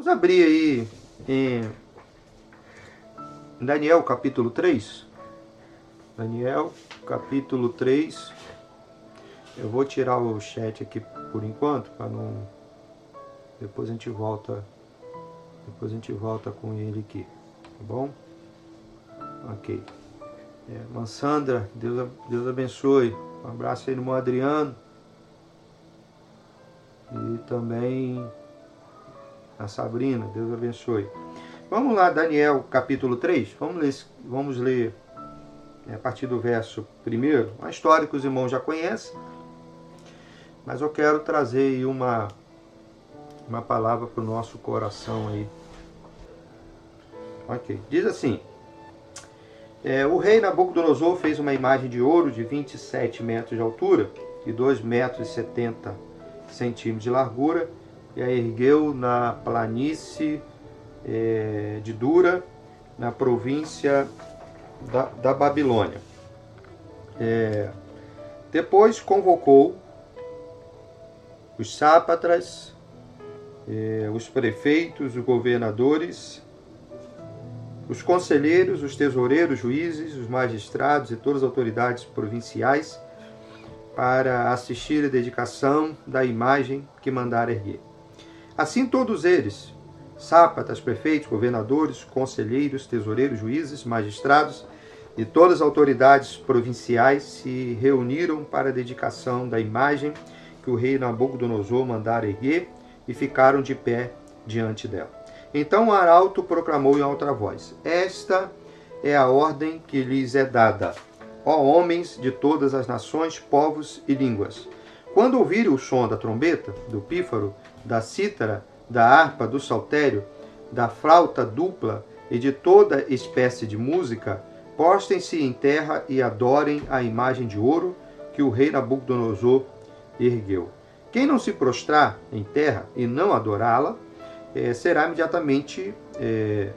Vamos abrir aí em Daniel capítulo 3. Daniel capítulo 3. Eu vou tirar o chat aqui por enquanto, para não. Depois a gente volta. Depois a gente volta com ele aqui. Tá bom? Ok. É, Mansandra, Deus, Deus abençoe. Um abraço aí no irmão Adriano. E também a Sabrina, Deus abençoe. Vamos lá, Daniel capítulo 3. Vamos ler, vamos ler é, a partir do verso primeiro. Uma história que os irmãos já conhecem. Mas eu quero trazer uma, uma palavra para o nosso coração aí. Ok. Diz assim. É, o rei Nabucodonosor fez uma imagem de ouro de 27 metros de altura e 2 metros e 70 centímetros de largura e a ergueu na planície é, de Dura, na província da, da Babilônia. É, depois convocou os sápatras, é, os prefeitos, os governadores os conselheiros, os tesoureiros, juízes, os magistrados e todas as autoridades provinciais para assistir a dedicação da imagem que mandara erguer. Assim todos eles, sápatas, prefeitos, governadores, conselheiros, tesoureiros, juízes, magistrados e todas as autoridades provinciais se reuniram para a dedicação da imagem que o rei Nabucodonosor mandara erguer e ficaram de pé diante dela. Então o arauto proclamou em alta voz: Esta é a ordem que lhes é dada, ó homens de todas as nações, povos e línguas. Quando ouvirem o som da trombeta, do pífaro, da cítara, da harpa, do saltério, da flauta dupla e de toda espécie de música, postem-se em terra e adorem a imagem de ouro que o rei Nabucodonosor ergueu. Quem não se prostrar em terra e não adorá-la, é, será imediatamente, é,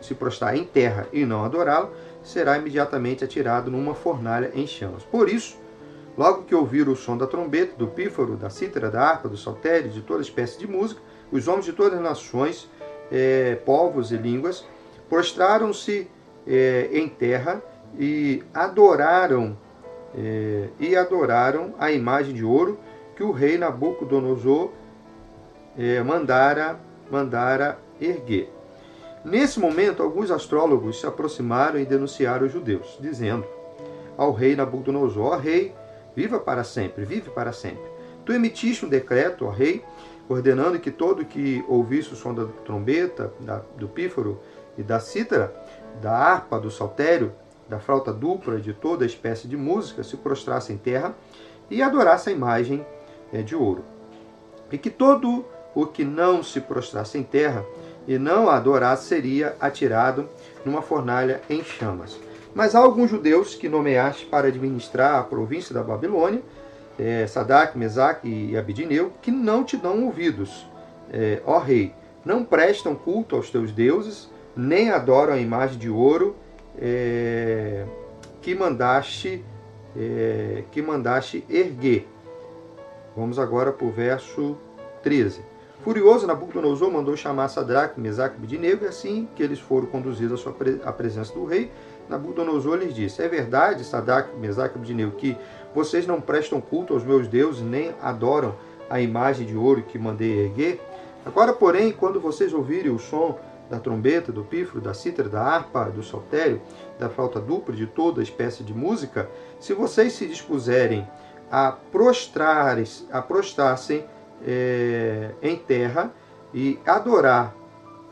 se prostrar em terra e não adorá-lo, será imediatamente atirado numa fornalha em chamas. Por isso, logo que ouviram o som da trombeta, do pífaro, da cítara, da harpa, do saltério, de toda espécie de música, os homens de todas as nações, é, povos e línguas, prostraram-se é, em terra e adoraram é, e adoraram a imagem de ouro que o rei Nabucodonosor mandara mandara erguer. Nesse momento, alguns astrólogos se aproximaram e denunciaram os judeus, dizendo ao rei Nabucodonosor: rei, viva para sempre, vive para sempre. Tu emitiste um decreto, ó rei, ordenando que todo que ouvisse o som da trombeta, da, do pífaro e da cítara, da harpa, do saltério, da flauta dupla, de toda espécie de música, se prostrasse em terra e adorasse a imagem é, de ouro. E que todo o que não se prostrasse em terra e não a adorasse seria atirado numa fornalha em chamas. Mas há alguns judeus que nomeaste para administrar a província da Babilônia, é, Sadak, Mesaque e Abidineu, que não te dão ouvidos, é, ó rei, não prestam culto aos teus deuses, nem adoram a imagem de ouro é, que mandaste é, que mandaste erguer. Vamos agora para o verso 13. Furioso, Nabucodonosor mandou chamar Sadraque, Mesaque e Abednego, e assim que eles foram conduzidos à, sua à presença do rei, Nabucodonosor lhes disse, é verdade, Sadraque, Mesaque e que vocês não prestam culto aos meus deuses, nem adoram a imagem de ouro que mandei erguer? Agora, porém, quando vocês ouvirem o som da trombeta, do pífaro, da cítara, da harpa, do saltério, da flauta dupla, de toda espécie de música, se vocês se dispuserem a prostrar-se a prostrar-se é, em terra e adorar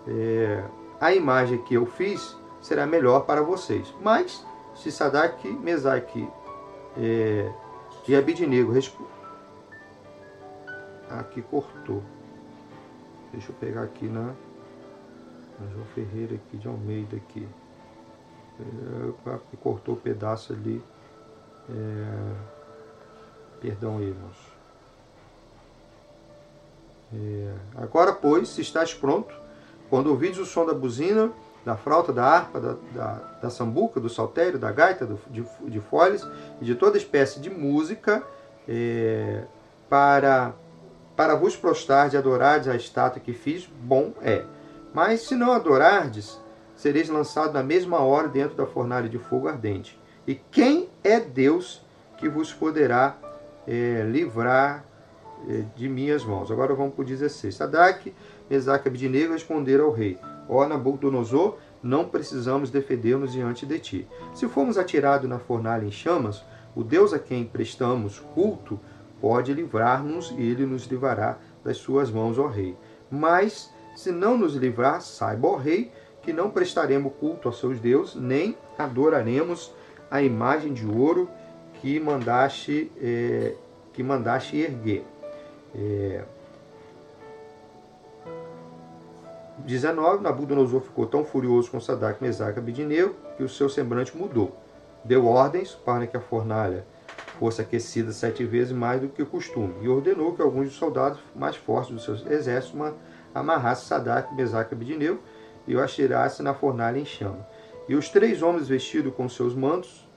é, a imagem que eu fiz, será melhor para vocês. Mas, se Sadak, Mesaque é, e Abidnego aqui cortou. Deixa eu pegar aqui na, na João Ferreira aqui de Almeida aqui. É, cortou o pedaço ali. É, perdão aí, irmãos. É, agora, pois, se estás pronto, quando ouvires o som da buzina, da flauta, da harpa, da, da, da sambuca, do saltério, da gaita, do, de, de folhas e de toda espécie de música, é, para para vos prostrar e adorardes a estátua que fiz, bom é. Mas se não adorardes, sereis lançado na mesma hora dentro da fornalha de fogo ardente. E quem é Deus que vos poderá é, livrar é, de minhas mãos? Agora vamos para o 16. Sadraque, Mesaque e Abidnego responderam ao rei. Ó Nabucodonosor, não precisamos defender-nos diante de ti. Se formos atirados na fornalha em chamas, o Deus a quem prestamos culto pode livrar-nos e ele nos livrará das suas mãos, ó rei. Mas, se não nos livrar, saiba, ó rei, que não prestaremos culto aos seus deuses, nem adoraremos a imagem de ouro que mandaste, é, que mandaste erguer. É, 19, Nabucodonosor ficou tão furioso com Sadak, Mesaque e Abidineu que o seu semblante mudou. Deu ordens para que a fornalha fosse aquecida sete vezes mais do que o costume, e ordenou que alguns dos soldados mais fortes dos seus exércitos amarrassem Sadak, Mesaque e Abidineu e o atirasse na fornalha em chama. E os três homens vestidos com seus mantos,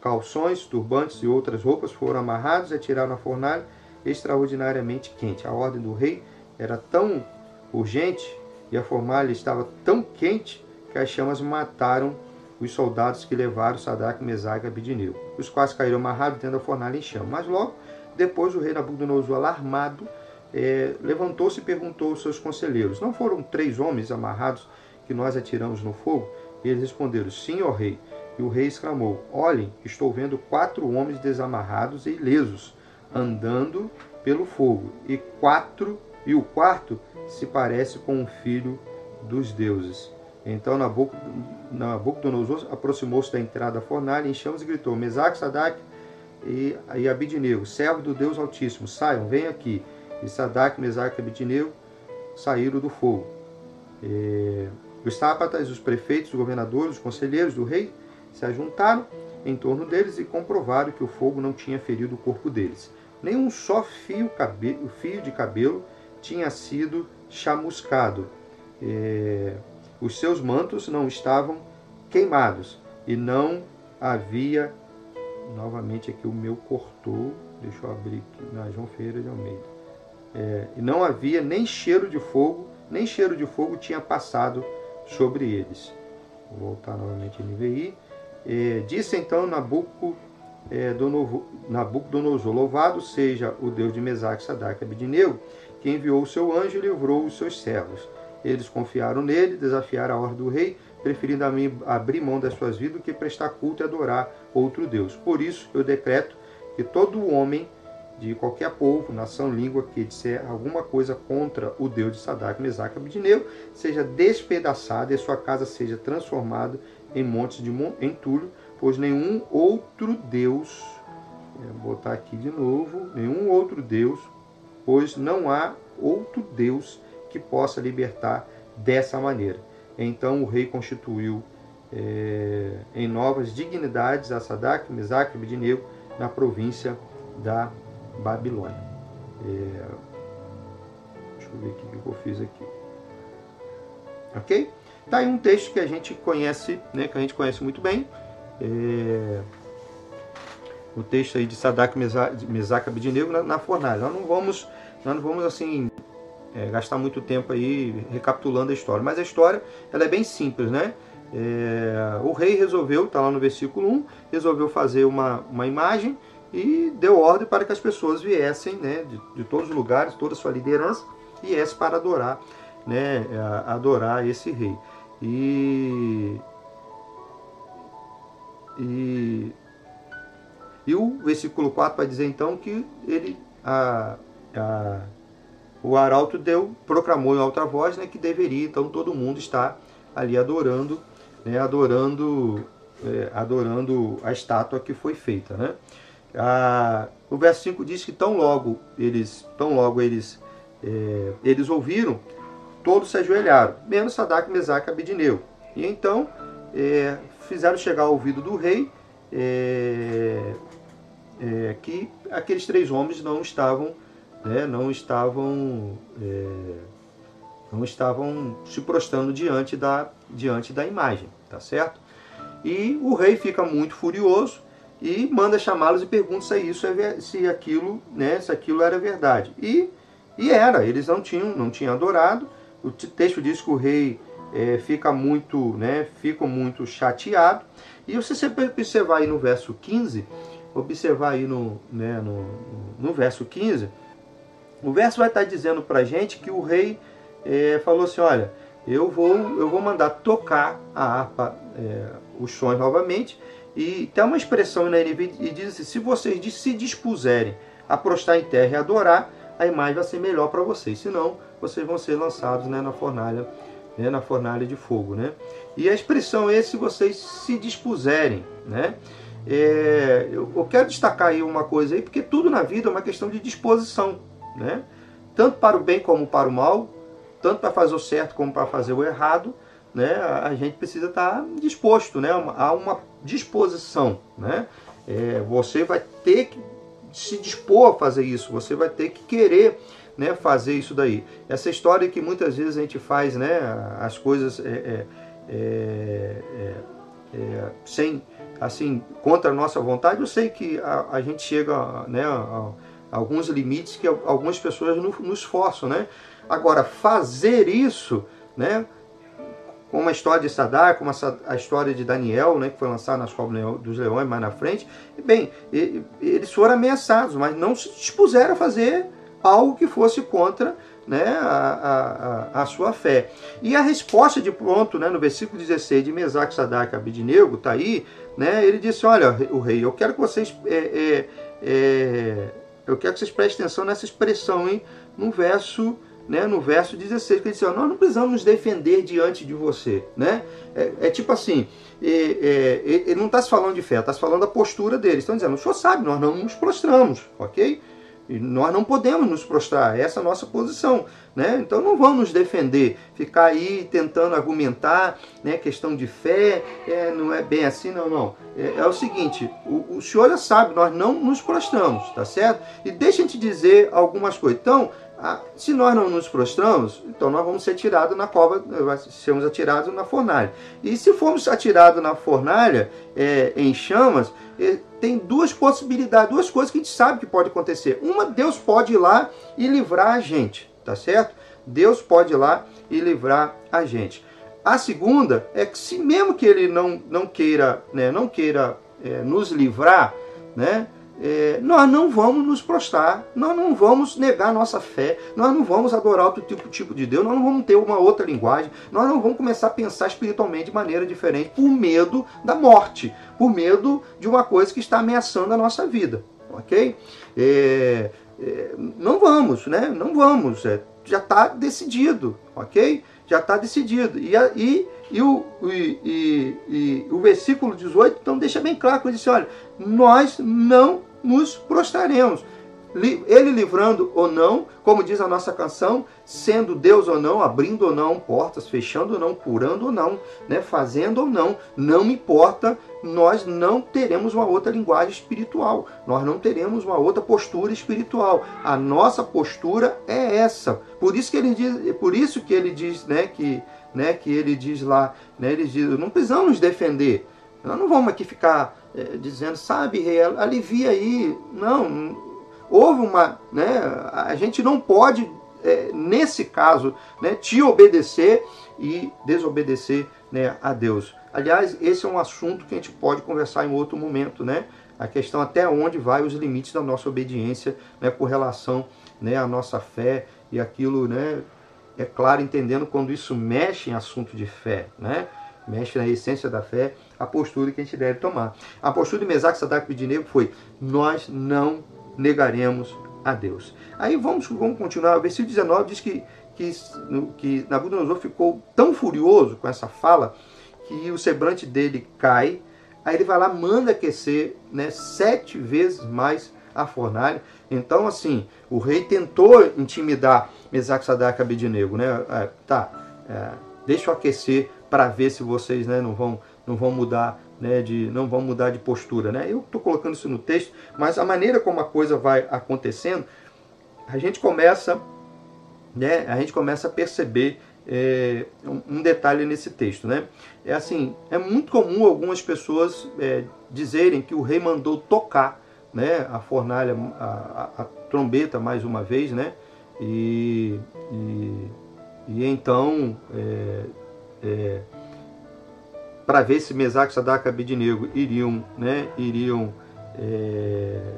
calções, turbantes e outras roupas foram amarrados e atirados na fornalha extraordinariamente quente. A ordem do rei era tão urgente e a fornalha estava tão quente que as chamas mataram os soldados que levaram Sadraque, Mesaque e Abidineu, os quais caíram amarrados dentro da fornalha em chama. Mas logo depois o rei Nabucodonosor, alarmado, é, levantou-se e perguntou aos seus conselheiros: Não foram três homens amarrados que nós atiramos no fogo? E eles responderam: Sim, ó rei. E o rei exclamou: Olhem, estou vendo quatro homens desamarrados e ilesos, andando pelo fogo, e quatro e o quarto se parece com um filho dos deuses. Então Nabucodonosor aproximou-se da entrada da fornalha em chamas e gritou: Mesaque, Sadak e, Abidineu, servo do Deus Altíssimo, saiam, venham aqui. E Sadak, Mesaque e Abidineu saíram do fogo. E, os sábatas, os prefeitos, os governadores, os conselheiros do rei se ajuntaram em torno deles e comprovaram que o fogo não tinha ferido o corpo deles. Nenhum só fio, cabelo, fio de cabelo tinha sido chamuscado. É, os seus mantos não estavam queimados e não havia. Novamente aqui o meu cortou, deixa eu abrir aqui na João Ferreira de Almeida. É, e não havia nem cheiro de fogo, nem cheiro de fogo tinha passado sobre eles. Vou voltar novamente em NVI. É, disse então é, Nabucodonosor, louvado seja o Deus de Mesaque, Sadak e que enviou o seu anjo e livrou os seus servos. Eles confiaram nele, desafiaram a ordem do rei, preferindo abrir mão das suas vidas do que prestar culto e adorar outro Deus. Por isso, eu decreto que todo homem de qualquer povo, nação, língua que disser alguma coisa contra o Deus de Sadak, Mesaque e Abidineu, seja despedaçado e sua casa seja transformada em montes de entulho, pois nenhum outro Deus, vou botar aqui de novo, nenhum outro Deus, pois não há outro Deus que possa libertar dessa maneira. Então o rei constituiu é, em novas dignidades a Sadak, Mesaque e Abednego na província da Babilônia. É, deixa eu ver o que eu fiz aqui. Ok? Tá aí um texto que a gente conhece, né, que a gente conhece muito bem. É, o texto aí de Sadak, Mesaque e Abednego na, na fornalha. Nós não vamos, nós não vamos assim é, gastar muito tempo aí recapitulando a história. Mas a história ela é bem simples, né? É, o rei resolveu, está lá no versículo 1, resolveu fazer uma, uma imagem e deu ordem para que as pessoas viessem né, de, de todos os lugares, toda a sua liderança, viesse para adorar, né, adorar esse rei. E, e, e o versículo 4 vai dizer então que ele, a, a o arauto deu, proclamou em alta voz né, que deveria então todo mundo estar ali adorando, né, adorando, é, adorando a estátua que foi feita. Né? A, o verso 5 diz que tão logo eles, tão logo eles, é, eles ouviram, todos se ajoelharam, menos Sadak, Mesaque e Abidineu. E então é, fizeram chegar ao ouvido do rei é, é, que aqueles três homens não estavam né, não estavam é, não estavam se prostrando diante da, diante da imagem, tá certo? E o rei fica muito furioso e manda chamá-los e pergunta se isso é se aquilo, né, se aquilo era verdade. E, e era, eles não tinham, não tinham adorado. O texto diz que o rei é, fica muito, né, fica muito chateado. E se você observar aí no verso 15, observar aí no, né, no, no verso 15, o verso vai estar dizendo para gente que o rei é, falou assim, olha, eu vou, eu vou mandar tocar a harpa, é, os sons novamente, e tem uma expressão na NVI e diz assim: se vocês se dispuserem a prostrar em terra e adorar, a imagem vai ser melhor para vocês. Senão, vocês vão ser lançados né, na fornalha, né, na fornalha de fogo, né? E a expressão é se vocês se dispuserem, né? É, eu, eu quero destacar aí uma coisa aí, porque tudo na vida é uma questão de disposição, né? Tanto para o bem como para o mal, tanto para fazer o certo como para fazer o errado, né, a gente precisa estar disposto, né, há uma disposição. Né? É, você vai ter que se dispor a fazer isso, você vai ter que querer né, fazer isso daí. Essa história que muitas vezes a gente faz né, as coisas é, é, é, é, é sem assim contra a nossa vontade, eu sei que a, a gente chega né, a, a, alguns limites que algumas pessoas nos, forçam. Né? Agora, fazer isso, né, como a história de Sadar, como a, história de Daniel, né, que foi lançada nas Covas dos Leões mais na frente, bem, eles foram ameaçados, mas não se dispuseram a fazer algo que fosse contra né, a, a, a, sua fé. E a resposta de pronto, né, no versículo 16 de Mesaque, Sadak Abidinego, está aí, né, ele disse, olha, o rei, eu quero que vocês é, é, é, eu quero que vocês prestem atenção nessa expressão, hein, no verso né, no verso 16, que ele diz, nós não precisamos nos defender diante de você. Né? É, é tipo assim, é, é, ele não está se falando de fé, está se falando da postura deles. Estão dizendo, o senhor sabe, nós não nos prostramos, ok? Nós não podemos nos prostrar, essa é a nossa posição. Né? Então não vamos nos defender, ficar aí tentando argumentar né, questão de fé, é, não é bem assim, não, não. É, é o seguinte, o, o, senhor já sabe, nós não nos prostramos, tá certo? E deixa eu te dizer algumas coisas. Então, ah, se nós não nos prostramos, então nós vamos ser tirados na cova, sermos atirados na fornalha. E se formos atirados na fornalha é, em chamas, é, tem duas possibilidades, duas coisas que a gente sabe que pode acontecer. Uma, Deus pode ir lá e livrar a gente, tá certo? Deus pode ir lá e livrar a gente. A segunda é que se mesmo que ele não, não queira, né, não queira é, nos livrar, né, é, nós não vamos nos prostrar, nós não vamos negar nossa fé, nós não vamos adorar outro tipo, tipo de Deus, nós não vamos ter uma outra linguagem, nós não vamos começar a pensar espiritualmente de maneira diferente por medo da morte, por medo de uma coisa que está ameaçando a nossa vida, ok? É, é, não vamos, né? Não vamos, é, já está decidido, ok? Já está decidido. E, e, e, o, e, e, e, o versículo 18 então deixa bem claro, ele diz olha, nós não nos prostraremos. Ele livrando ou não, como diz a nossa canção, sendo Deus ou não, abrindo ou não portas, fechando ou não, curando ou não, né, fazendo ou não, não importa, nós não teremos uma outra linguagem espiritual, nós não teremos uma outra postura espiritual. A nossa postura é essa. Por isso que ele diz, por isso que ele diz, né, que, né, que ele diz lá, né, ele diz, não precisamos defender. Nós não vamos aqui ficar é, dizendo, sabe, rei, alivia aí. Não, houve uma. Né, a gente não pode, é, nesse caso, né, te obedecer e desobedecer né, a Deus. Aliás, esse é um assunto que a gente pode conversar em outro momento, né? A questão até onde vai os limites da nossa obediência né, com relação né, à nossa fé e aquilo, né? É claro, entendendo quando isso mexe em assunto de fé, né? Mexe na essência da fé a postura que a gente deve tomar. A postura de Mesaque, Sadak e Abednego foi: nós não negaremos a Deus. Aí vamos, vamos continuar. O versículo 19 diz que, que, que Nabucodonosor ficou tão furioso com essa fala que o semblante dele cai. Aí ele vai lá, manda aquecer né, sete vezes mais a fornalha. Então, assim, o rei tentou intimidar Mesaque, Sadak e Abednego, né? É, tá, é, deixa eu aquecer para ver se vocês né, não vão não vão mudar né, de não vão mudar de postura, né? Eu estou colocando isso no texto, mas a maneira como a coisa vai acontecendo, a gente começa, né? A gente começa a perceber é, um detalhe nesse texto, né? É assim, é muito comum algumas pessoas é, dizerem que o rei mandou tocar, né, a fornalha, a, a, a trombeta mais uma vez, né? E, e, e então, é, é, para ver se Mesaque, Sadak e Abednego iriam, né, iriam, é,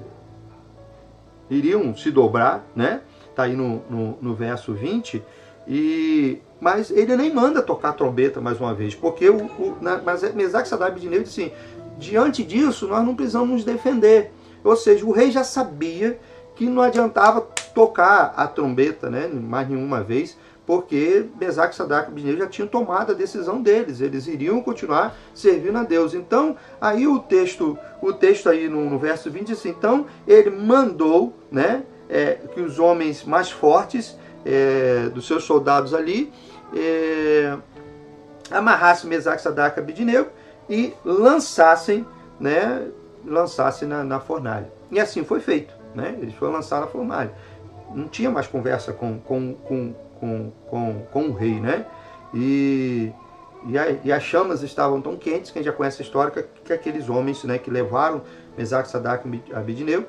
iriam se dobrar, né? Tá aí no, no, no verso 20. E, mas ele nem manda tocar trombeta mais uma vez, porque o, o na, mas Mesaque, Sadak e Abednego disse assim, diante disso nós não precisamos nos defender. Ou seja, o rei já sabia que não adiantava tocar a trombeta né, mais nenhuma vez, porque Mesaque, Sadak e Abednego já tinham tomado a decisão deles, eles iriam continuar servindo a Deus. Então, aí o texto, o texto aí no, no verso 20 diz assim, então ele mandou né, é, que os homens mais fortes é, dos seus soldados ali é, amarrassem Mesaque, Sadak e Abednego e lançassem, né, lançassem na, na fornalha. E assim foi feito. Né? Eles foram lançar na fornalha. Não tinha mais conversa com, com, com, com, com, com o rei. Né? E, e, a, e, as chamas estavam tão quentes, quem já conhece a história, que, que aqueles homens né, que levaram Mesaque, Sadak e Abednego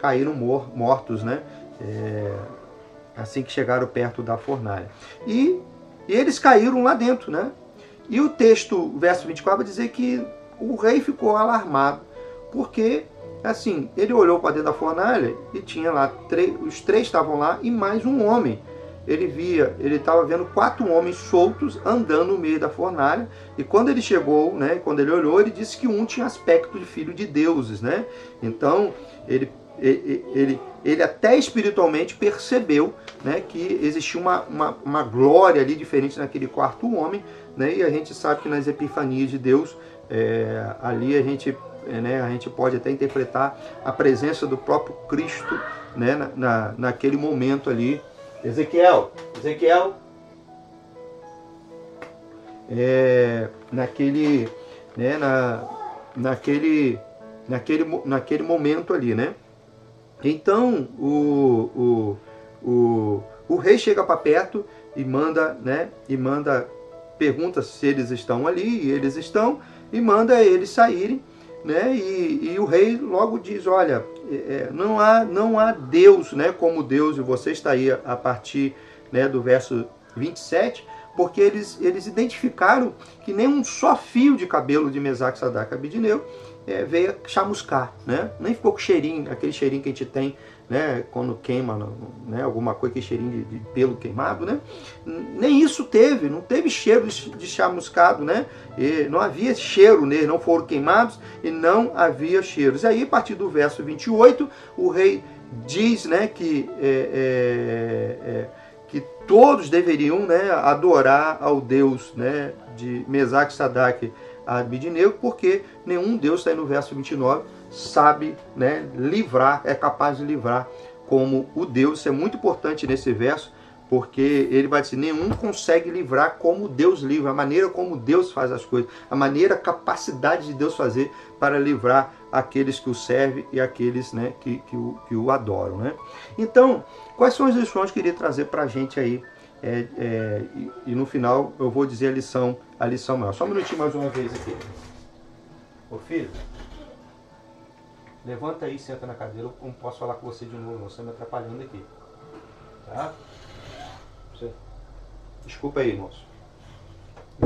caíram mor, mortos né? É, assim que chegaram perto da fornalha. E, e eles caíram lá dentro. Né? E o texto, verso 24, vai dizer que o rei ficou alarmado, porque Assim, ele olhou para dentro da fornalha e tinha lá, os três estavam lá e mais um homem. Ele via, ele estava vendo quatro homens soltos andando no meio da fornalha. E quando ele chegou, né, quando ele olhou, ele disse que um tinha aspecto de filho de deuses, né? Então, ele, ele, ele, ele até espiritualmente percebeu né, que existia uma, uma, uma glória ali diferente naquele quarto homem, né? E a gente sabe que nas epifanias de Deus, é, ali a gente é, né, a gente pode até interpretar a presença do próprio Cristo né, na, na, naquele momento ali. Ezequiel, Ezequiel, é, naquele, né, na, naquele, naquele, naquele momento ali, né? Então o, o, o, o rei chega para perto e manda, né? E manda pergunta se eles estão ali, e eles estão, e manda eles saírem né? E, e o rei logo diz, olha, é, é, não há não há Deus, né? Como Deus e você está aí a partir né, do verso 27, porque eles eles identificaram que nem um só fio de cabelo de Mesaque, Sadak Abednego é, veio chamuscar, né? Nem ficou com cheirinho, aquele cheirinho que a gente tem né, quando queima né, alguma coisa que cheirinho de, de, pelo queimado, né? Nem isso teve, não teve cheiro de, de chamuscado, né? E não havia cheiro nele, não foram queimados e não havia cheiros. E aí, a partir do verso 28, o rei diz, né, que é, é, é, que todos deveriam, né, adorar ao Deus, né, de Mesaque, Sadak, Abidnego, porque nenhum Deus está aí no verso 29 sabe né, livrar, é capaz de livrar como o Deus. Isso é muito importante nesse verso, porque ele vai dizer: nenhum consegue livrar como Deus livra, a maneira como Deus faz as coisas, a maneira, a capacidade de Deus fazer para livrar aqueles que o servem e aqueles né, que, que, o, que o adoram. Né? Então, quais são as lições que eu queria trazer para a gente aí? É, é, e, e, no final eu vou dizer a lição, a lição maior. Só um minutinho mais uma vez aqui. Ô filho. Levanta aí, senta na cadeira, eu não posso falar com você de novo, você está me atrapalhando aqui. Tá? Você... Desculpa aí, moço.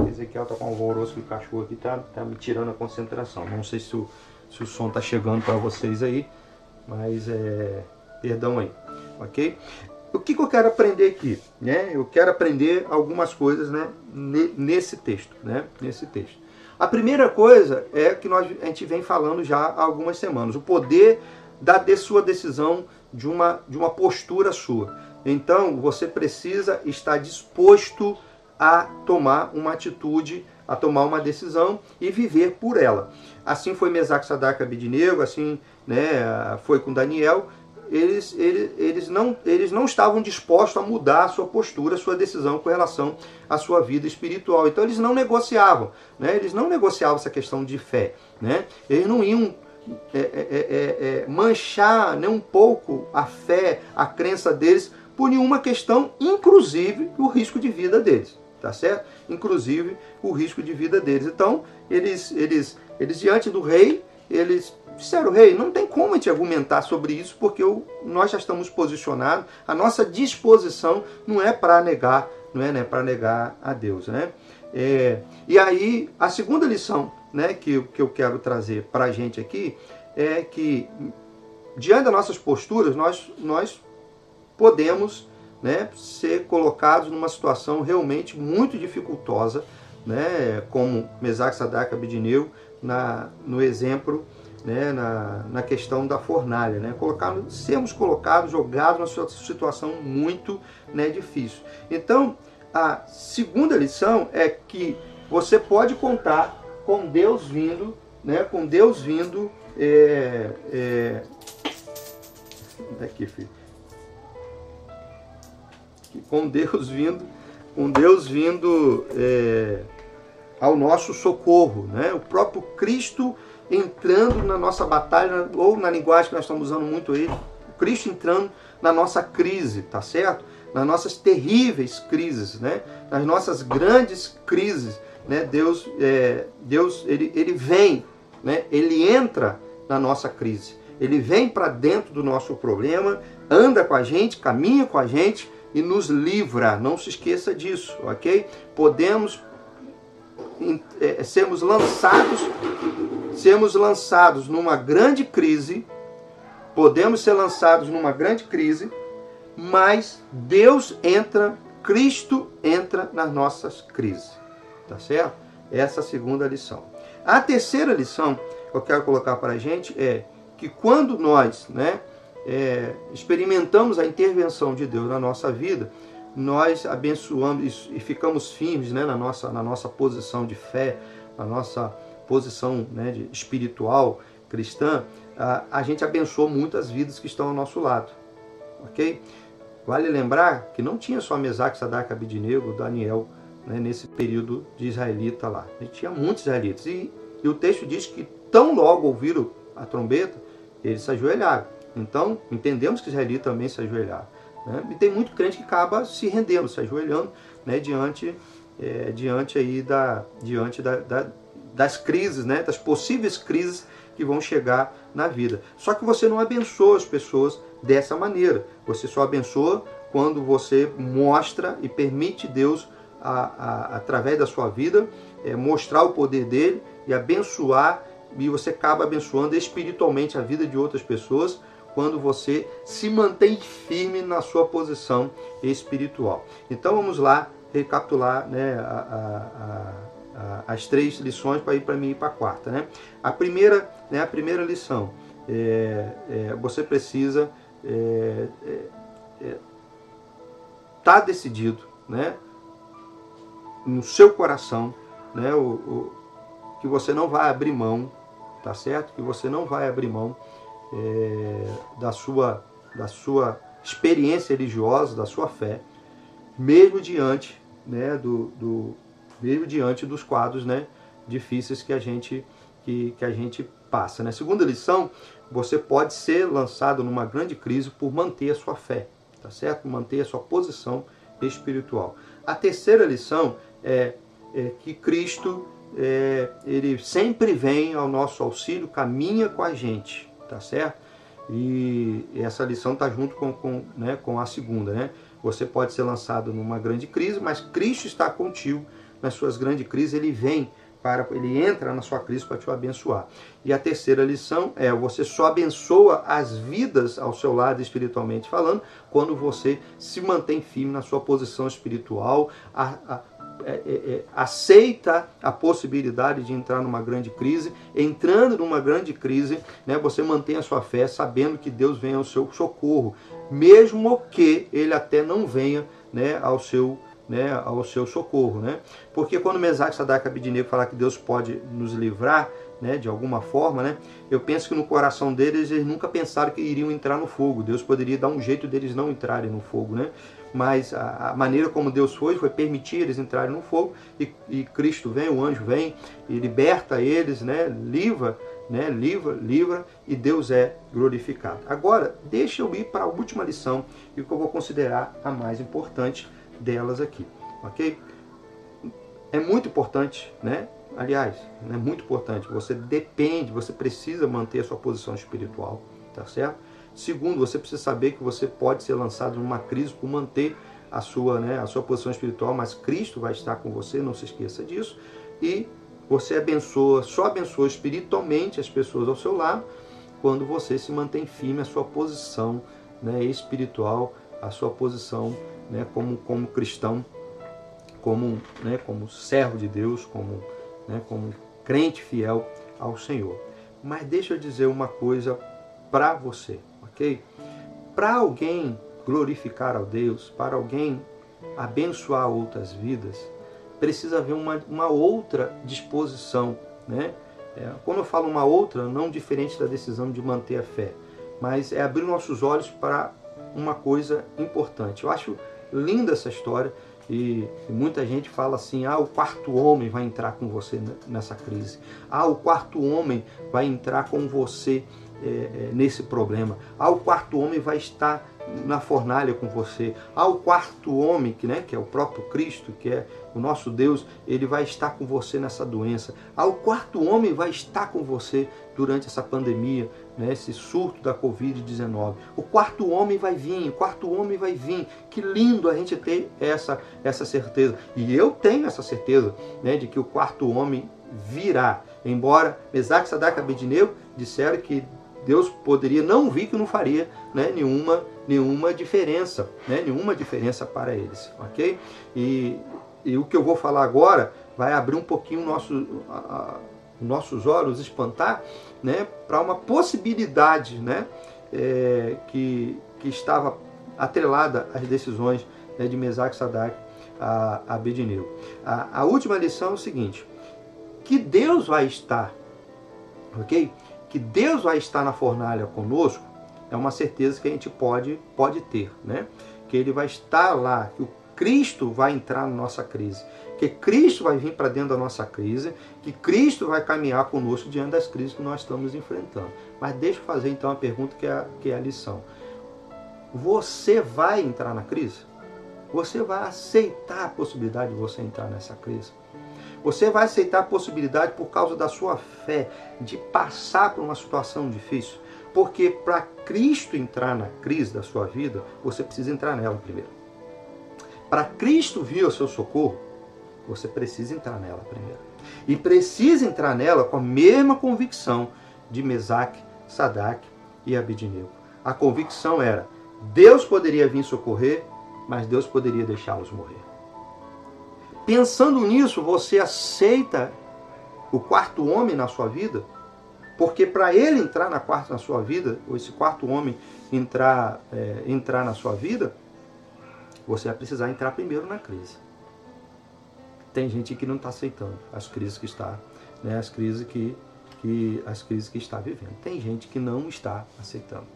Ezequiel tá com um alvoroço do cachorro aqui, tá, tá me tirando a concentração. Não sei se o, se o som tá chegando para vocês aí, mas é. Perdão aí, ok? O que, que, eu quero aprender aqui? Né? Eu quero aprender algumas coisas né, nesse texto. Né? Nesse texto. A primeira coisa é que nós, a gente vem falando já há algumas semanas, o poder da de sua decisão de uma, de uma postura sua. Então você precisa estar disposto a tomar uma atitude, a tomar uma decisão e viver por ela. Assim foi Mesaque Sadak Abidnego, assim né, foi com Daniel eles, eles, eles, não, eles não estavam dispostos a mudar a sua postura, a sua decisão com relação à sua vida espiritual. Então eles não negociavam, né? eles não negociavam essa questão de fé. Né? Eles não iam é, é, é, é, manchar nem um pouco a fé, a crença deles por nenhuma questão, inclusive o risco de vida deles. tá certo? Inclusive o risco de vida deles. Então, eles, eles, eles diante do rei, eles disseram, rei, não tem como gente argumentar sobre isso, porque eu, nós já estamos posicionados, a nossa disposição não é para negar, não é né, para negar a Deus. Né? É, e aí, a segunda lição né, que, que eu quero trazer para a gente aqui é que, diante das nossas posturas, nós, nós podemos né, ser colocados numa situação realmente muito dificultosa, né, como Mesaque, Sadak, Abednego, na, no exemplo, né, na, na questão da fornalha. Né, colocar, sermos colocados, jogados numa situação muito né, difícil. Então, a segunda lição é que você pode contar com Deus vindo, né, com Deus vindo. É, é, daqui, filho com Deus vindo, com Deus vindo é, ao nosso socorro, né? O próprio Cristo entrando na nossa batalha, ou na linguagem que nós estamos usando muito aí, Cristo entrando na nossa crise, tá certo? Nas nossas terríveis crises, né? Nas nossas grandes crises, né? Deus, é, Deus, ele, ele vem, né? Ele entra na nossa crise. Ele vem para dentro do nosso problema, anda com a gente, caminha com a gente, e nos livra. Não se esqueça disso, ok? Podemos é, sermos lançados, sermos lançados numa grande crise, podemos ser lançados numa grande crise, mas Deus entra, Cristo entra nas nossas crises, tá certo? Essa é a segunda lição. A terceira lição que eu quero colocar para a gente é que quando nós, né, é, experimentamos a intervenção de Deus na nossa vida, nós abençoamos e ficamos firmes né, na, nossa, na nossa posição de fé, na nossa posição né, de espiritual cristã, a, a gente abençoa muitas vidas que estão ao nosso lado. Ok? Vale lembrar que não tinha só Mesaque, Sadak, Abidinego, Daniel, né, nesse período de israelita lá. A gente tinha muitos israelitas. E, e o texto diz que tão logo ouviram a trombeta, eles se ajoelharam. Então, entendemos que Israel também se ajoelhar. Né? E tem muito crente que acaba se rendendo, se ajoelhando né, diante, é, diante, aí da, diante da, da, das crises, né, das possíveis crises que vão chegar na vida. Só que você não abençoa as pessoas dessa maneira. Você só abençoa quando você mostra e permite Deus, a, a, através da sua vida, é, mostrar o poder dele e abençoar, e você acaba abençoando espiritualmente a vida de outras pessoas quando você se mantém firme na sua posição espiritual. Então vamos lá recapitular né, a, a, a, as três lições para ir para mim e para a quarta. Né? A primeira, né, a primeira lição, é, é, você precisa estar é, é, é tá decidido, né, no seu coração, né, o, o, que você não vai abrir mão, tá certo? Que você não vai abrir mão é, da, sua, da sua experiência religiosa, da sua fé, mesmo diante, né, do, do, mesmo diante dos quadros né, difíceis que a gente, que, que a gente passa. Né? Segunda lição, você pode ser lançado numa grande crise por manter a sua fé, tá certo? Manter a sua posição espiritual. A terceira lição é, é que Cristo é, ele sempre vem ao nosso auxílio, caminha com a gente, tá certo? E essa lição está junto com, com, né, com a segunda, né? Você pode ser lançado numa grande crise, mas Cristo está contigo nas suas grandes crises, ele vem para ele entra na sua crise para te abençoar. E a terceira lição é você só abençoa as vidas ao seu lado espiritualmente falando, quando você se mantém firme na sua posição espiritual, a, a, aceita a possibilidade de entrar numa grande crise, entrando numa grande crise, né, você mantém a sua fé sabendo que Deus vem ao seu socorro, mesmo que ele até não venha né, ao seu né, ao seu socorro, né? Porque quando Mesaque, Sadak e Abidinego falar que Deus pode nos livrar, né, de alguma forma, né? Eu penso que no coração deles eles nunca pensaram que iriam entrar no fogo. Deus poderia dar um jeito deles não entrarem no fogo, né? Mas a, maneira como Deus foi foi permitir eles entrarem no fogo e, e, Cristo vem, o anjo vem e liberta eles, né? Livra, né? Livra, livra e Deus é glorificado. Agora, deixa eu ir para a última lição e que eu vou considerar a mais importante delas aqui, ok? é muito importante, né? Aliás, é muito importante. Você depende, você precisa manter a sua posição espiritual, tá certo? Segundo, você precisa saber que você pode ser lançado numa crise por manter a sua, né, a sua posição espiritual, mas Cristo vai estar com você, não se esqueça disso. E você abençoa, só abençoa espiritualmente as pessoas ao seu lado quando você se mantém firme a sua posição né, espiritual, a sua posição né, como, como cristão, como, né, como servo de Deus, como, né, como crente fiel ao Senhor. Mas deixa eu dizer uma coisa para você, ok? Para alguém glorificar ao Deus, para alguém abençoar outras vidas, precisa haver uma, uma outra disposição, né? É, quando eu falo uma outra, não diferente da decisão de manter a fé, mas é abrir nossos olhos para uma coisa importante. Eu acho linda essa história e, muita gente fala assim: ah, o quarto homem vai entrar com você nessa crise. Ah, o quarto homem vai entrar com você é, é, nesse problema. Ah, o quarto homem vai estar na fornalha com você. Ah, o quarto homem, que, né, que é o próprio Cristo, que é o nosso Deus, ele vai estar com você nessa doença. Ah, o quarto homem vai estar com você durante essa pandemia, né, esse surto da Covid-19. O quarto homem vai vir, o quarto homem vai vir. Que lindo a gente ter essa, essa certeza. E eu tenho essa certeza né, de que o quarto homem virá. Embora Mesaque, Sadak e Abednego disseram que Deus poderia não vir que não faria né, nenhuma, nenhuma diferença, né, nenhuma diferença para eles, ok? E, e o que eu vou falar agora vai abrir um pouquinho nosso, a, a, nossos olhos, espantar, né, para uma possibilidade, né, é, que, que estava atrelada às decisões né, de Mesaque Sadak a, Abednego. A, a última lição é o seguinte: que Deus vai estar, ok? Que Deus vai estar na fornalha conosco, é uma certeza que a gente pode, pode ter, né? Que Ele vai estar lá, que o Cristo vai entrar na nossa crise, que Cristo vai vir para dentro da nossa crise, que Cristo vai caminhar conosco diante das crises que nós estamos enfrentando. Mas deixa eu fazer então a pergunta que é que é a lição. Você vai entrar na crise? Você vai aceitar a possibilidade de você entrar nessa crise? Você vai aceitar a possibilidade por causa da sua fé de passar por uma situação difícil. Porque para Cristo entrar na crise da sua vida, você precisa entrar nela primeiro. Para Cristo vir ao seu socorro, você precisa entrar nela primeiro. E precisa entrar nela com a mesma convicção de Mesaque, Sadak e Abidnego. A convicção era: Deus poderia vir socorrer, mas Deus poderia deixá-los morrer. Pensando nisso, você aceita o quarto homem na sua vida? Porque para ele entrar na quarta na sua vida, ou esse quarto homem entrar, é, entrar na sua vida, você vai precisar entrar primeiro na crise. Tem gente que não está aceitando as crises que está, né, as crises que, que as crises que está vivendo. Tem gente que não está aceitando.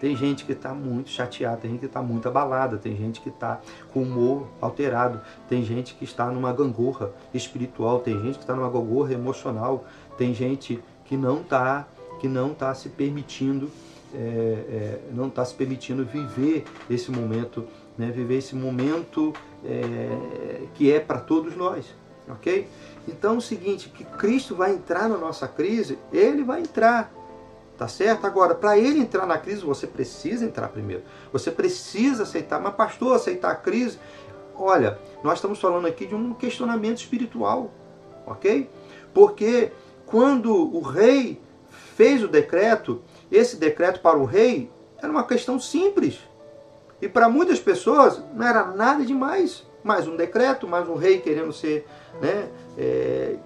Tem gente que está muito chateada, tem gente que está muito abalada, tem gente que está com o humor alterado, tem gente que está numa gangorra espiritual, tem gente que está numa gangorra emocional, tem gente que não está que não está se permitindo é, é, não está se permitindo viver esse momento, né, viver esse momento é, que é para todos nós, ok? Então é o seguinte, que Cristo vai entrar na nossa crise, Ele vai entrar, Tá certo? Agora, para ele entrar na crise, você precisa entrar primeiro. Você precisa aceitar. Mas, pastor, aceitar a crise. Olha, nós estamos falando aqui de um questionamento espiritual, ok? Porque quando o rei fez o decreto, esse decreto para o rei era uma questão simples. E para muitas pessoas não era nada demais. Mais um decreto, mais um rei querendo ser, né, é,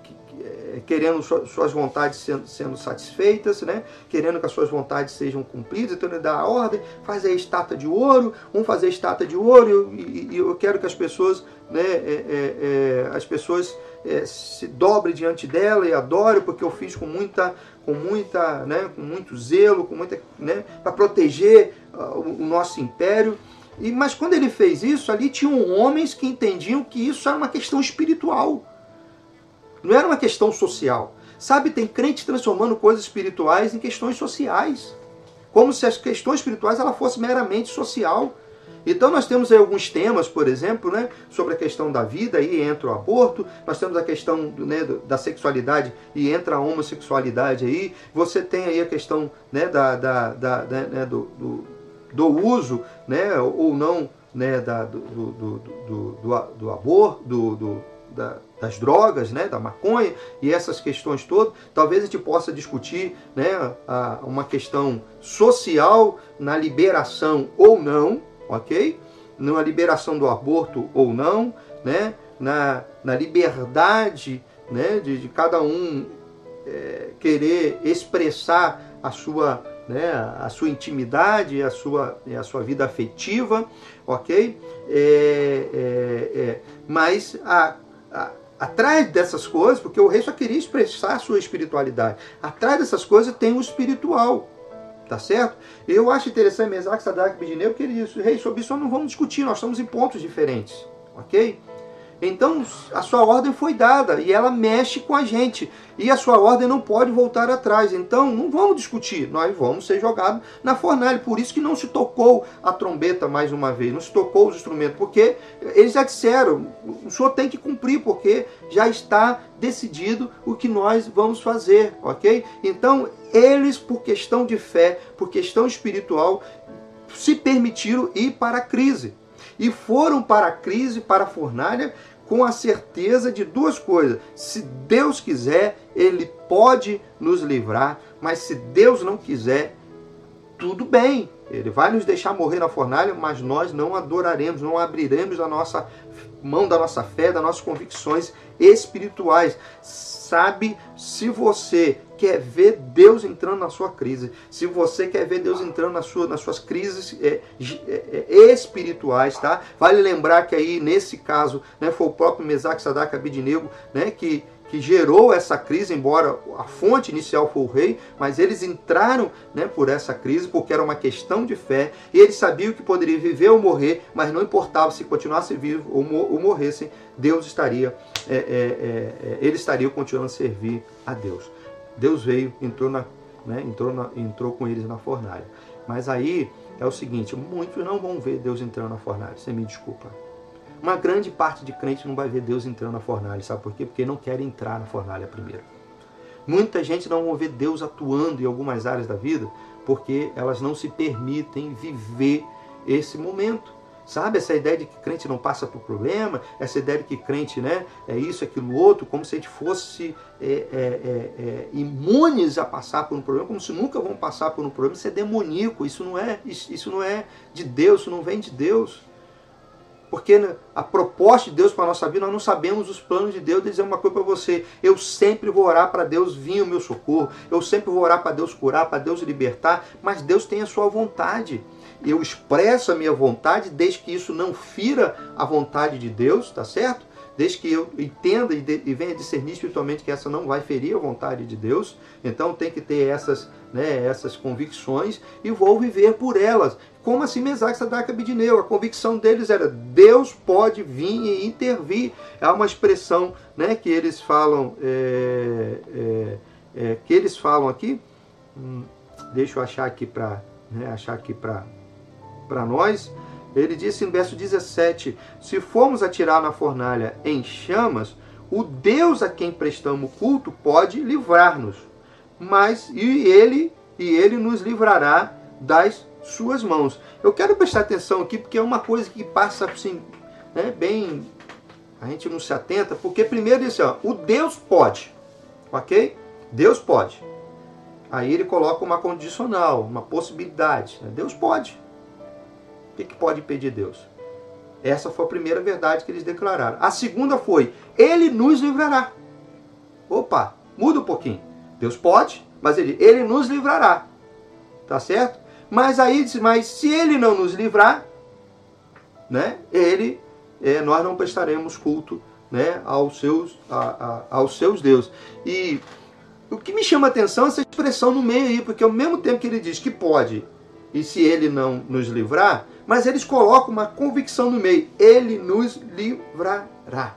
querendo suas vontades sendo, sendo, satisfeitas, né? querendo que as suas vontades sejam cumpridas, então ele dá a ordem, faz a estátua de ouro, vamos fazer a estátua de ouro, e, eu quero que as pessoas, né, é, é, é, as pessoas é, se dobrem diante dela e adorem, porque eu fiz com muita, com muita, né, com muito zelo, com muita, né, para proteger uh, o nosso império. E, mas quando ele fez isso, ali tinham homens que entendiam que isso era uma questão espiritual. Não era uma questão social. Sabe, tem crente transformando coisas espirituais em questões sociais. Como se as questões espirituais ela fosse meramente social. Então nós temos aí alguns temas, por exemplo, né, sobre a questão da vida, aí entra o aborto, nós temos a questão né, da sexualidade e entra a homossexualidade aí, você tem aí a questão né, da, da, da né, do, do, do, uso né, ou não né, da, do, do, do, do, do aborto, do, do da, das drogas, né, da maconha e essas questões todas, talvez a gente possa discutir né, a, uma questão social na liberação ou não, ok? Na liberação do aborto ou não, né? na, na liberdade né, de, de cada um é, querer expressar a sua, né, a sua intimidade, a sua, a sua vida afetiva, ok? É, é, é mas a, atrás dessas coisas, porque o rei só queria expressar a sua espiritualidade, atrás dessas coisas tem o espiritual. Tá certo? Eu acho interessante Mesaque, Sadraque e Abednego que ele disse, rei, sobre isso não vamos discutir, nós estamos em pontos diferentes. Ok? Então a sua ordem foi dada e ela mexe com a gente. E a sua ordem não pode voltar atrás. Então não vamos discutir, nós vamos ser jogados na fornalha. Por isso que não se tocou a trombeta mais uma vez, não se tocou os instrumentos, porque eles já disseram, o senhor tem que cumprir, porque já está decidido o que nós vamos fazer, ok? Então eles, por questão de fé, por questão espiritual, se permitiram ir para a crise e foram para a crise, para a fornalha, com a certeza de duas coisas. Se Deus quiser, Ele pode nos livrar, mas se Deus não quiser, tudo bem. Ele vai nos deixar morrer na fornalha, mas nós não adoraremos, não abriremos a nossa mão da nossa fé, das nossas convicções espirituais. Sabe, se você quer ver Deus entrando na sua crise, se você quer ver Deus entrando na sua, nas suas crises é, é, é, espirituais, tá? Vale lembrar que aí, nesse caso, né, foi o próprio Mesaque Sadak Abidnego, né, que que gerou essa crise, embora a fonte inicial foi o rei, mas eles entraram né, por essa crise porque era uma questão de fé e eles sabiam que poderiam viver ou morrer, mas não importava se continuasse vivo ou, ou morressem, Deus estaria, é, é, é, é, eles estariam continuando a servir a Deus. Deus veio, entrou, na, né, entrou, na, entrou com eles na fornalha. Mas aí é o seguinte: muitos não vão ver Deus entrando na fornalha, você me desculpa. Uma grande parte de crente não vai ver Deus entrando na fornalha, sabe por quê? Porque não quer entrar na fornalha primeiro. Muita gente não vai ver Deus atuando em algumas áreas da vida porque elas não se permitem viver esse momento. Sabe, essa ideia de que crente não passa por problema, essa ideia de que crente né, é isso, aquilo, outro, como se a gente fosse é, é, é, é, imunes a passar por um problema, como se nunca vão passar por um problema. Isso é demoníaco, isso não é, isso, não é de Deus, isso não vem de Deus. Porque né, a proposta de Deus para a nossa vida, nós não sabemos os planos de Deus. Dizer uma coisa para você: eu sempre vou orar para Deus vir o meu socorro, eu sempre vou orar para Deus curar, para Deus libertar, mas Deus tem a sua vontade. Eu expresso a minha vontade, desde que isso não fira a vontade de Deus, tá certo? Desde que eu entenda e, de, e venha discernir espiritualmente que essa não vai ferir a vontade de Deus, então tem que ter essas, né, essas convicções e vou viver por elas como assim Mesaque, Sadraque Abidineu. A convicção deles era Deus pode vir e intervir. É uma expressão né, que eles falam é, é, é, que eles falam aqui. Hum, deixa eu achar aqui para né, achar aqui para nós. Ele disse no verso 17: Se formos atirar na fornalha em chamas, o Deus a quem prestamos culto pode livrar-nos. Mas e ele e ele nos livrará das suas mãos. Eu quero prestar atenção aqui porque é uma coisa que passa assim, né, bem. A gente não se atenta, porque primeiro diz assim, ó, o Deus pode, ok? Deus pode. Aí ele coloca uma condicional, uma possibilidade. Né? Deus pode. Que, que pode impedir Deus? Essa foi a primeira verdade que eles declararam. A segunda foi: Ele nos livrará. Opa, muda um pouquinho. Deus pode, mas ele, ele nos livrará. Tá certo? Mas aí diz, mas se ele não nos livrar, né, ele, é, nós não prestaremos culto né, aos, seus, a, a, aos seus deuses. E o que me chama a atenção é essa expressão no meio aí, porque ao mesmo tempo que ele diz que pode, e se ele não nos livrar, mas eles colocam uma convicção no meio, ele nos livrará.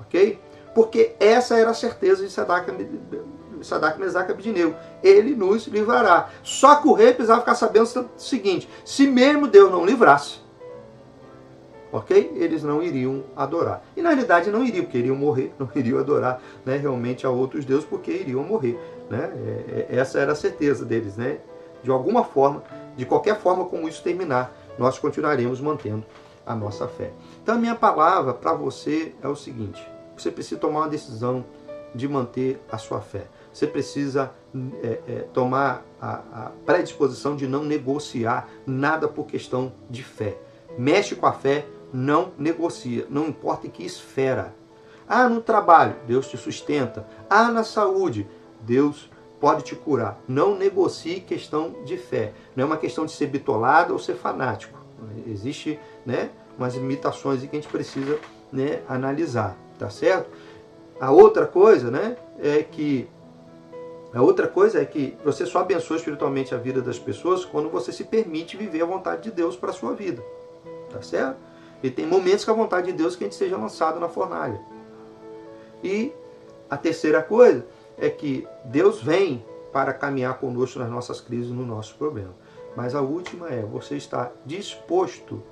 Ok? Porque essa era a certeza de Sadak Sadak, Mesaque Abidineu. Ele nos livrará. Só que o rei precisava ficar sabendo o seguinte: se mesmo Deus não livrasse, ok? Eles não iriam adorar. E na realidade não iriam, porque iriam morrer, não iriam adorar né, realmente a outros deuses, porque iriam morrer. Né? É, é, essa era a certeza deles. Né? De alguma forma, de qualquer forma como isso terminar, nós continuaremos mantendo a nossa fé. Então a minha palavra para você é o seguinte: você precisa tomar uma decisão de manter a sua fé. Você precisa é, é, tomar a, a predisposição de não negociar nada por questão de fé. Mexe com a fé, não negocia, não importa em que esfera. Ah, no trabalho, Deus te sustenta. Ah, na saúde, Deus pode te curar. Não negocie questão de fé. Não é uma questão de ser bitolado ou ser fanático. Existe né, umas limitações que a gente precisa né, analisar, tá certo? A outra coisa, né, é que a outra coisa é que você só abençoa espiritualmente a vida das pessoas quando você se permite viver a vontade de Deus para a sua vida. Tá certo? E tem momentos que a vontade de Deus que a gente seja lançado na fornalha. E a terceira coisa é que Deus vem para caminhar conosco nas nossas crises, no nosso problema. Mas a última é, você está disposto,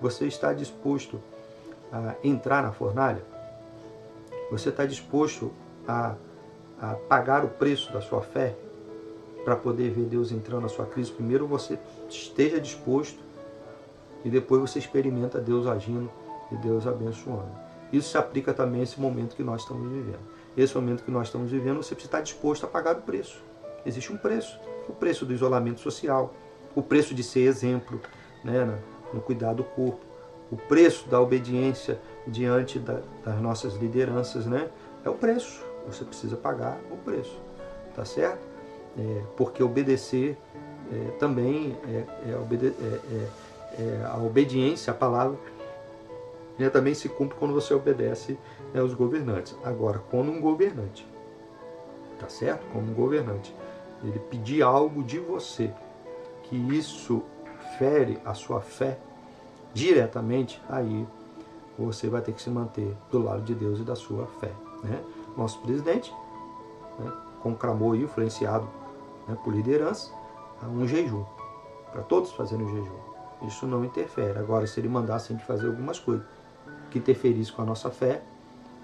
você está disposto a entrar na fornalha? Você está disposto a, a pagar o preço da sua fé para poder ver Deus entrando na sua crise? Primeiro você esteja disposto e depois você experimenta Deus agindo e Deus abençoando. Isso se aplica também a esse momento que nós estamos vivendo. Esse momento que nós estamos vivendo, você precisa estar disposto a pagar o preço. Existe um preço. O preço do isolamento social, o preço de ser exemplo né, no cuidar do corpo, o preço da obediência diante da, das nossas lideranças, né? É o preço. Você precisa pagar o preço, tá certo? É, porque obedecer é, também é, é, é, é é, a obediência à palavra né, também se cumpre quando você obedece né, aos governantes. Agora, quando um governante, tá certo? Como um governante, ele pedir algo de você que isso fere a sua fé diretamente, aí você vai ter que se manter do lado de Deus e da sua fé. Né? Nosso presidente né, conclamou, influenciado né, por liderança, um jejum, para todos fazerem o jejum isso não interfere. Agora, se ele mandasse a gente fazer algumas coisas que interferissem com a nossa fé,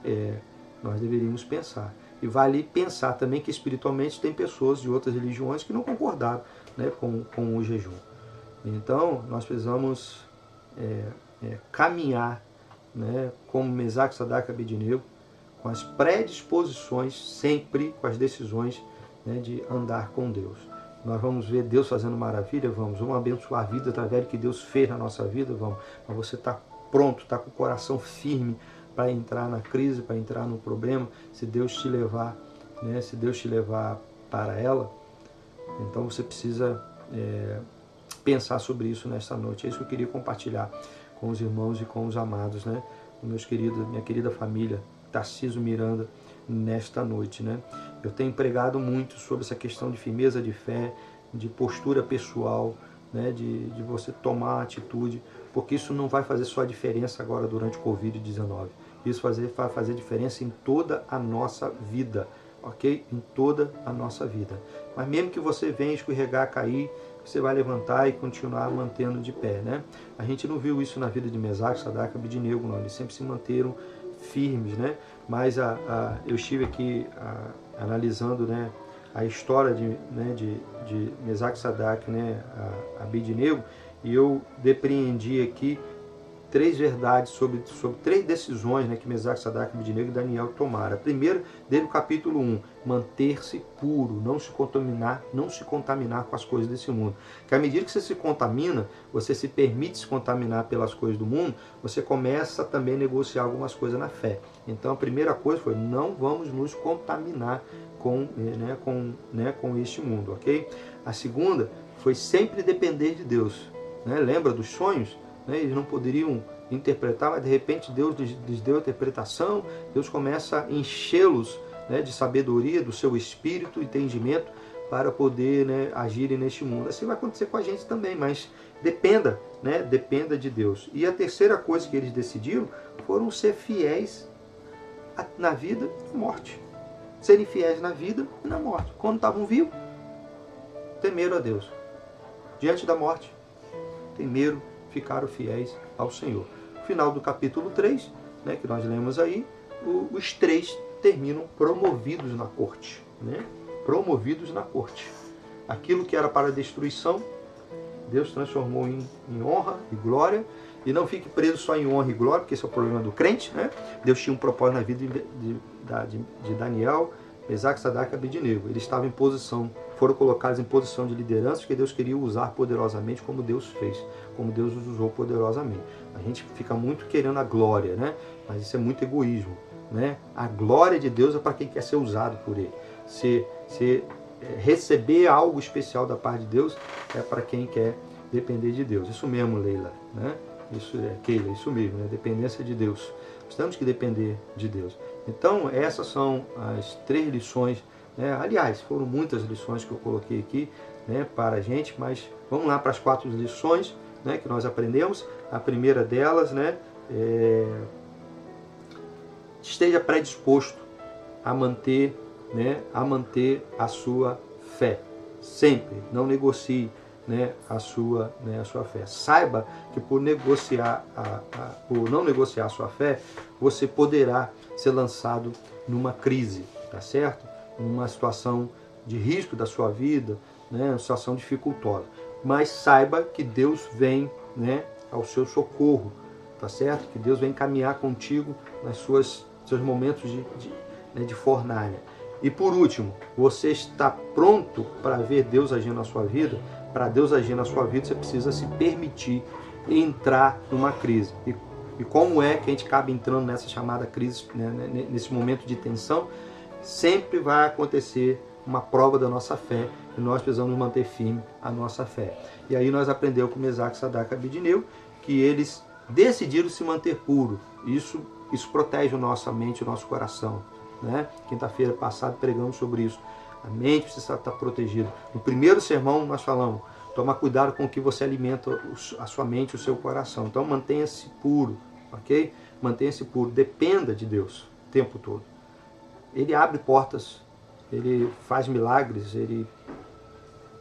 é, nós deveríamos pensar. E vale pensar também que espiritualmente tem pessoas de outras religiões que não concordaram né, com, com o jejum. Então, nós precisamos é, é, caminhar né, como Mesaque, Sadak Abednego, com as predisposições, sempre com as decisões né, de andar com Deus. Nós vamos ver Deus fazendo maravilha, vamos. Vamos abençoar a vida através do que Deus fez na nossa vida, vamos. Mas você está pronto, está com o coração firme para entrar na crise, para entrar no problema, se Deus te levar, né, se Deus te levar para ela, então você precisa é, pensar sobre isso nesta noite. É isso que eu queria compartilhar com os irmãos e com os amados, né? Meus queridos, minha querida família, Tarciso Miranda, nesta noite, né? Eu tenho pregado muito sobre essa questão de firmeza de fé, de postura pessoal, né, de, de você tomar atitude, porque isso não vai fazer só a diferença agora durante o Covid-19. Isso fazer, vai fazer diferença em toda a nossa vida, ok? Em toda a nossa vida. Mas mesmo que você venha escorregar, cair, você vai levantar e continuar mantendo de pé, né? A gente não viu isso na vida de Mesaque, Sadak e Abidnego, não. Eles sempre se manteram firmes, né? Mas a, a eu estive aqui a, analisando né, a história de, né, de, de Mesaque Sadak, né, a, a Bidnego, e eu depreendi aqui três verdades sobre, sobre três decisões né, que Mesaque, Sadak, Abednego e Daniel tomaram. A primeira, dele o capítulo 1, manter-se puro, não se contaminar, não se contaminar com as coisas desse mundo. Que à medida que você se contamina, você se permite se contaminar pelas coisas do mundo, você começa também a negociar algumas coisas na fé. Então a primeira coisa foi, não vamos nos contaminar com, né, com, né, com este mundo, ok? A segunda foi sempre depender de Deus. Né? Lembra dos sonhos? né? eles não poderiam interpretar, mas de repente Deus lhes deu a interpretação, Deus começa a enchê-los né, de sabedoria, do seu espírito, entendimento, para poder né, agirem neste mundo. Assim vai acontecer com a gente também, mas dependa, né, dependa de Deus. E a terceira coisa que eles decidiram foram ser fiéis na vida e morte. Serem fiéis na vida e na morte. Quando estavam vivos, temeram a Deus. Diante da morte, temeram, ficaram fiéis ao Senhor. Final do capítulo 3, né, que nós lemos aí, os três terminam promovidos na corte. Né? Promovidos na corte. Aquilo que era para destruição, Deus transformou em, em honra e glória. E não fique preso só em honra e glória, porque esse é o problema do crente. Né? Deus tinha um propósito na vida de, de, de, Daniel, Isaac, Sadak e Abednego. Eles estavam em posição, foram colocados em posição de liderança que Deus queria usar poderosamente como Deus fez, como Deus os usou poderosamente. A gente fica muito querendo a glória, né? mas isso é muito egoísmo. Né? A glória de Deus é para quem quer ser usado por Ele. Se, se é, receber algo especial da parte de Deus é para quem quer depender de Deus. Isso mesmo, Leila. Né? Isso é Keila, isso mesmo, né? dependência de Deus. Temos que depender de Deus. Então, essas são as três lições. Né? Aliás, foram muitas lições que eu coloquei aqui né, para a gente, mas vamos lá para as quatro lições né, que nós aprendemos. A primeira delas, né, é... esteja predisposto a manter, né, a manter a sua fé. Sempre, não negocie né, a, sua, né, a sua fé. Saiba que por negociar a, a, por não negociar a sua fé, você poderá ser lançado numa crise, tá certo? Numa situação de risco da sua vida, né, uma situação dificultosa. Mas saiba que Deus vem, né, ao seu socorro, tá certo? Que Deus vem caminhar contigo nas suas seus momentos de, de, né, de fornalha. E por último, você está pronto para ver Deus agir na sua vida? Para Deus agir na sua vida, você precisa se permitir entrar numa crise. E, e como é que a gente acaba entrando nessa chamada crise, né, né, nesse momento de tensão? Sempre vai acontecer uma prova da nossa fé e nós precisamos manter firme a nossa fé. E aí nós aprendemos com Mesaque, Sadak e Abidineu que eles decidiram se manter puro. Isso, isso protege a nossa mente, o nosso coração. Né? Quinta-feira passada pregamos sobre isso. A mente precisa estar protegida. No primeiro sermão nós falamos, toma cuidado com o que você alimenta a sua mente, o seu coração. Então mantenha-se puro, ok? Mantenha-se puro, dependa de Deus o tempo todo. Ele abre portas, ele faz milagres, ele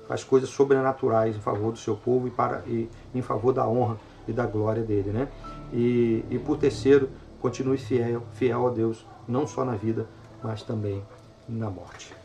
faz coisas sobrenaturais em favor do seu povo e, para, e em favor da honra e da glória dele, né? E, e por terceiro, continue fiel, fiel a Deus, não só na vida, mas também na morte.